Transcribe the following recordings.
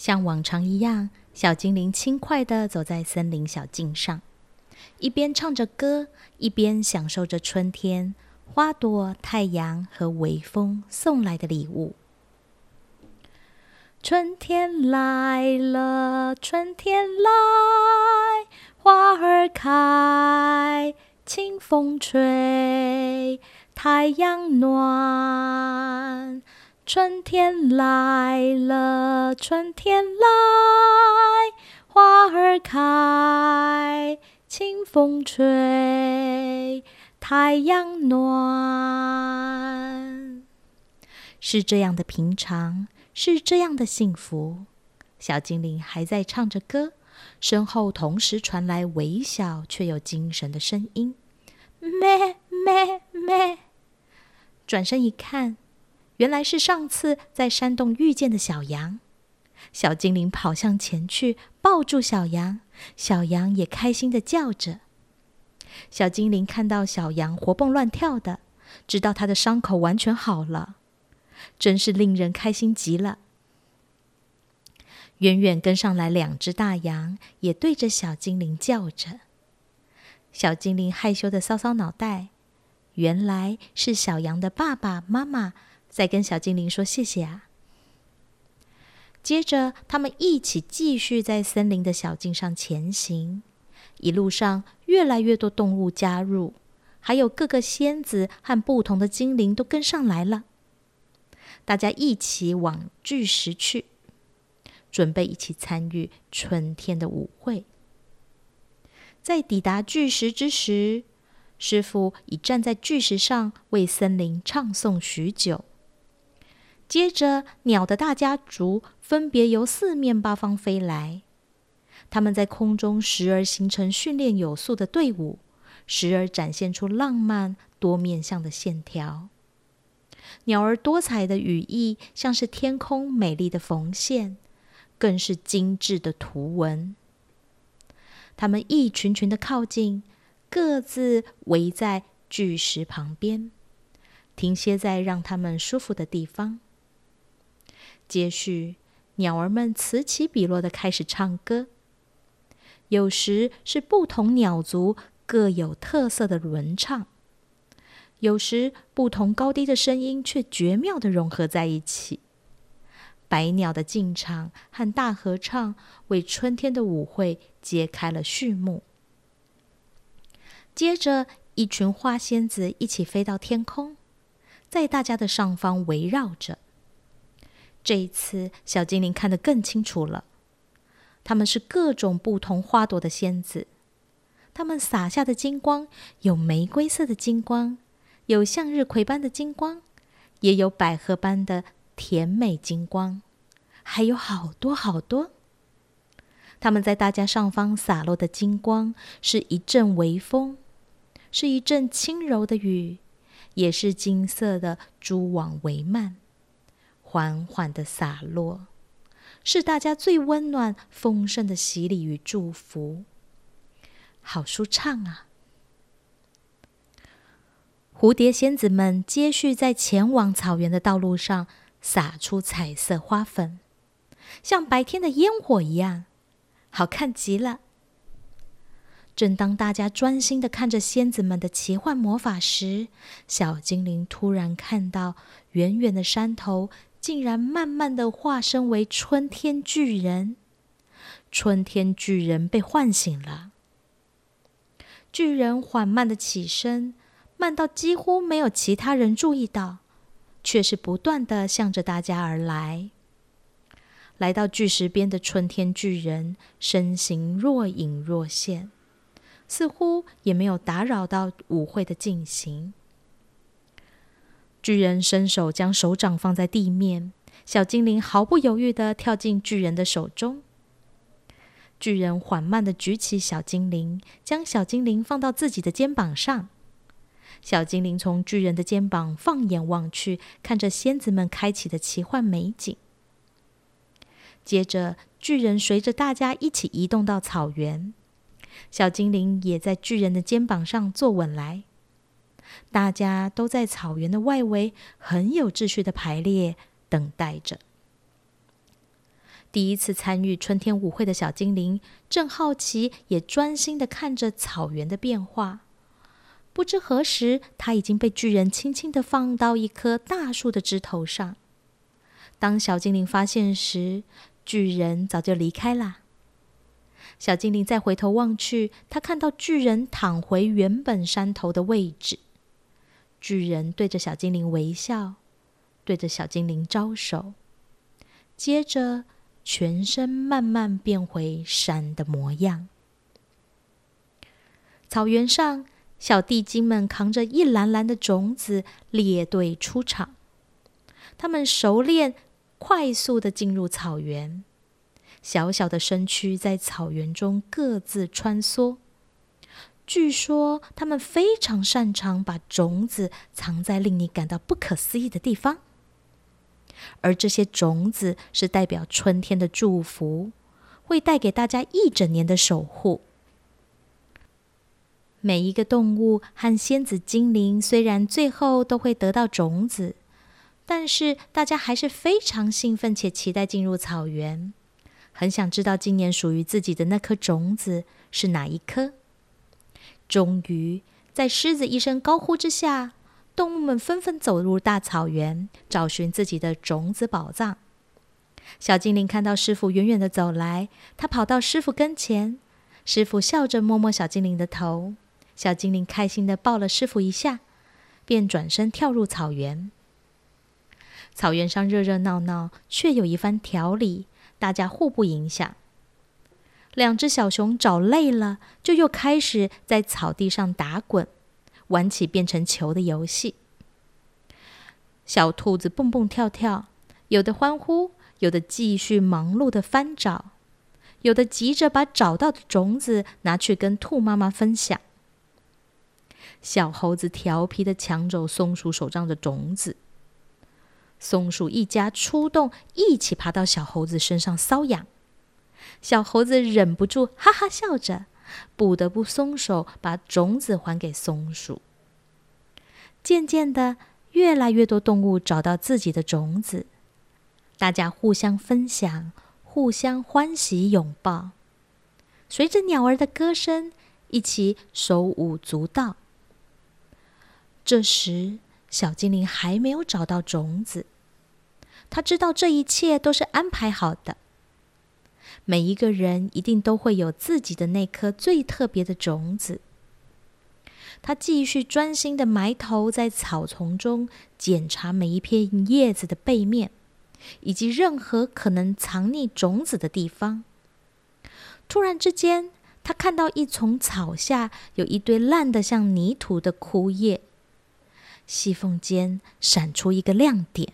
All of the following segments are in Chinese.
像往常一样，小精灵轻快地走在森林小径上，一边唱着歌，一边享受着春天花朵、太阳和微风送来的礼物。春天来了，春天来，花儿开，清风吹，太阳暖。春天来了，春天来，花儿开，清风吹，太阳暖。是这样的平常，是这样的幸福。小精灵还在唱着歌，身后同时传来微小却有精神的声音：咩咩咩。转身一看。原来是上次在山洞遇见的小羊，小精灵跑向前去抱住小羊，小羊也开心的叫着。小精灵看到小羊活蹦乱跳的，知道它的伤口完全好了，真是令人开心极了。远远跟上来两只大羊，也对着小精灵叫着。小精灵害羞的搔搔脑袋，原来是小羊的爸爸妈妈。再跟小精灵说谢谢啊！接着，他们一起继续在森林的小径上前行。一路上，越来越多动物加入，还有各个仙子和不同的精灵都跟上来了。大家一起往巨石去，准备一起参与春天的舞会。在抵达巨石之时，师傅已站在巨石上为森林唱诵许久。接着，鸟的大家族分别由四面八方飞来，他们在空中时而形成训练有素的队伍，时而展现出浪漫多面向的线条。鸟儿多彩的羽翼像是天空美丽的缝线，更是精致的图文。它们一群群的靠近，各自围在巨石旁边，停歇在让它们舒服的地方。接续，鸟儿们此起彼落的开始唱歌。有时是不同鸟族各有特色的轮唱，有时不同高低的声音却绝妙的融合在一起。百鸟的进场和大合唱，为春天的舞会揭开了序幕。接着，一群花仙子一起飞到天空，在大家的上方围绕着。这一次，小精灵看得更清楚了。他们是各种不同花朵的仙子，他们洒下的金光有玫瑰色的金光，有向日葵般的金光，也有百合般的甜美金光，还有好多好多。他们在大家上方洒落的金光，是一阵微风，是一阵轻柔的雨，也是金色的蛛网帷幔。缓缓的洒落，是大家最温暖、丰盛的洗礼与祝福。好舒畅啊！蝴蝶仙子们接续在前往草原的道路上撒出彩色花粉，像白天的烟火一样，好看极了。正当大家专心的看着仙子们的奇幻魔法时，小精灵突然看到远远的山头。竟然慢慢的化身为春天巨人，春天巨人被唤醒了。巨人缓慢的起身，慢到几乎没有其他人注意到，却是不断的向着大家而来。来到巨石边的春天巨人，身形若隐若现，似乎也没有打扰到舞会的进行。巨人伸手将手掌放在地面，小精灵毫不犹豫的跳进巨人的手中。巨人缓慢的举起小精灵，将小精灵放到自己的肩膀上。小精灵从巨人的肩膀放眼望去，看着仙子们开启的奇幻美景。接着，巨人随着大家一起移动到草原，小精灵也在巨人的肩膀上坐稳来。大家都在草原的外围很有秩序的排列，等待着。第一次参与春天舞会的小精灵，正好奇也专心的看着草原的变化。不知何时，他已经被巨人轻轻的放到一棵大树的枝头上。当小精灵发现时，巨人早就离开了。小精灵再回头望去，他看到巨人躺回原本山头的位置。巨人对着小精灵微笑，对着小精灵招手，接着全身慢慢变回山的模样。草原上，小地精们扛着一篮篮的种子列队出场，他们熟练、快速的进入草原。小小的身躯在草原中各自穿梭。据说他们非常擅长把种子藏在令你感到不可思议的地方，而这些种子是代表春天的祝福，会带给大家一整年的守护。每一个动物和仙子精灵虽然最后都会得到种子，但是大家还是非常兴奋且期待进入草原。很想知道今年属于自己的那颗种子是哪一颗。终于，在狮子一声高呼之下，动物们纷纷走入大草原，找寻自己的种子宝藏。小精灵看到师傅远远的走来，他跑到师傅跟前，师傅笑着摸摸小精灵的头，小精灵开心的抱了师傅一下，便转身跳入草原。草原上热热闹闹，却有一番条理。大家互不影响。两只小熊找累了，就又开始在草地上打滚，玩起变成球的游戏。小兔子蹦蹦跳跳，有的欢呼，有的继续忙碌的翻找，有的急着把找到的种子拿去跟兔妈妈分享。小猴子调皮的抢走松鼠手上的种子。松鼠一家出动，一起爬到小猴子身上搔痒。小猴子忍不住哈哈笑着，不得不松手，把种子还给松鼠。渐渐的，越来越多动物找到自己的种子，大家互相分享，互相欢喜拥抱，随着鸟儿的歌声，一起手舞足蹈。这时，小精灵还没有找到种子，他知道这一切都是安排好的。每一个人一定都会有自己的那颗最特别的种子。他继续专心的埋头在草丛中检查每一片叶子的背面，以及任何可能藏匿种子的地方。突然之间，他看到一丛草下有一堆烂得像泥土的枯叶。细缝间闪出一个亮点，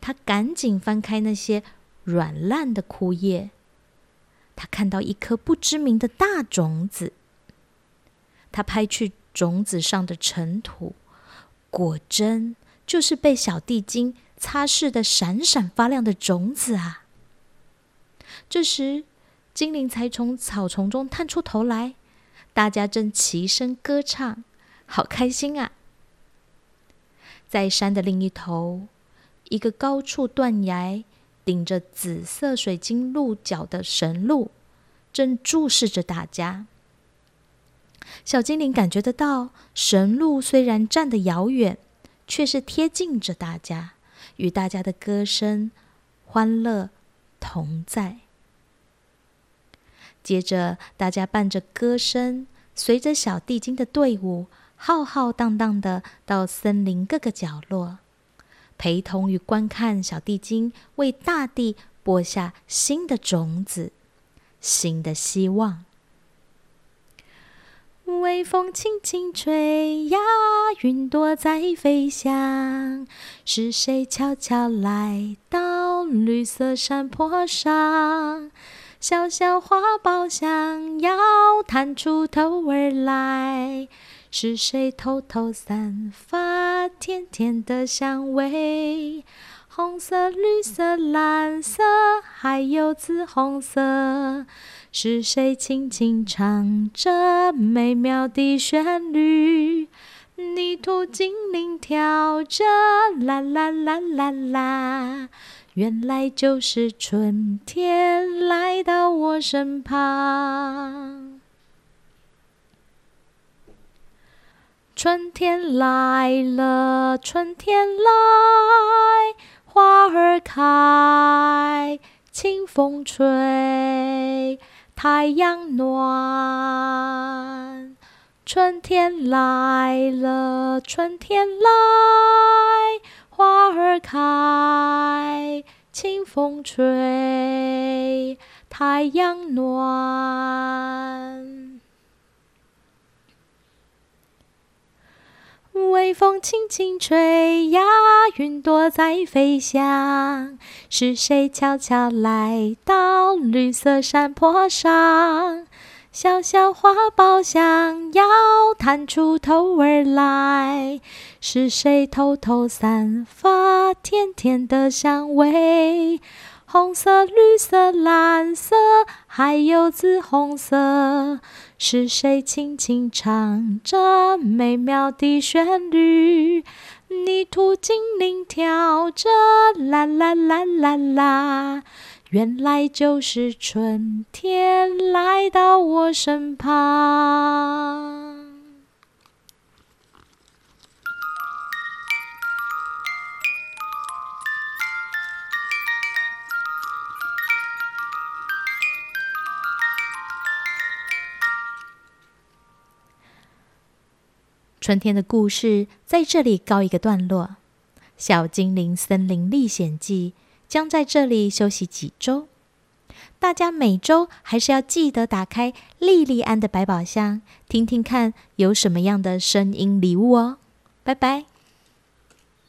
他赶紧翻开那些软烂的枯叶，他看到一颗不知名的大种子。他拍去种子上的尘土，果真就是被小地精擦拭的闪闪发亮的种子啊！这时，精灵才从草丛中探出头来，大家正齐声歌唱，好开心啊！在山的另一头，一个高处断崖、顶着紫色水晶鹿角的神鹿，正注视着大家。小精灵感觉得到，神鹿虽然站得遥远，却是贴近着大家，与大家的歌声、欢乐同在。接着，大家伴着歌声，随着小地精的队伍。浩浩荡荡的到森林各个角落，陪同与观看小地精为大地播下新的种子、新的希望。微风轻轻吹呀，云朵在飞翔。是谁悄悄来到绿色山坡上？小小花苞想要探出头儿来。是谁偷偷散发甜甜的香味？红色、绿色、蓝色，还有紫红色。是谁轻轻唱着美妙的旋律？泥土精灵跳着啦啦啦啦啦，原来就是春天来到我身旁。春天来了，春天来，花儿开，清风吹，太阳暖。春天来了，春天来，花儿开，清风吹，太阳暖。微风轻轻吹呀，云朵在飞翔。是谁悄悄来到绿色山坡上？小小花苞想要探出头儿来。是谁偷偷散发甜甜的香味？红色、绿色、蓝色，还有紫红色，是谁轻轻唱着美妙的旋律？泥土精灵跳着啦啦啦啦啦，原来就是春天来到我身旁。春天的故事在这里告一个段落，《小精灵森林历险记》将在这里休息几周。大家每周还是要记得打开莉莉安的百宝箱，听听看有什么样的声音礼物哦。拜拜。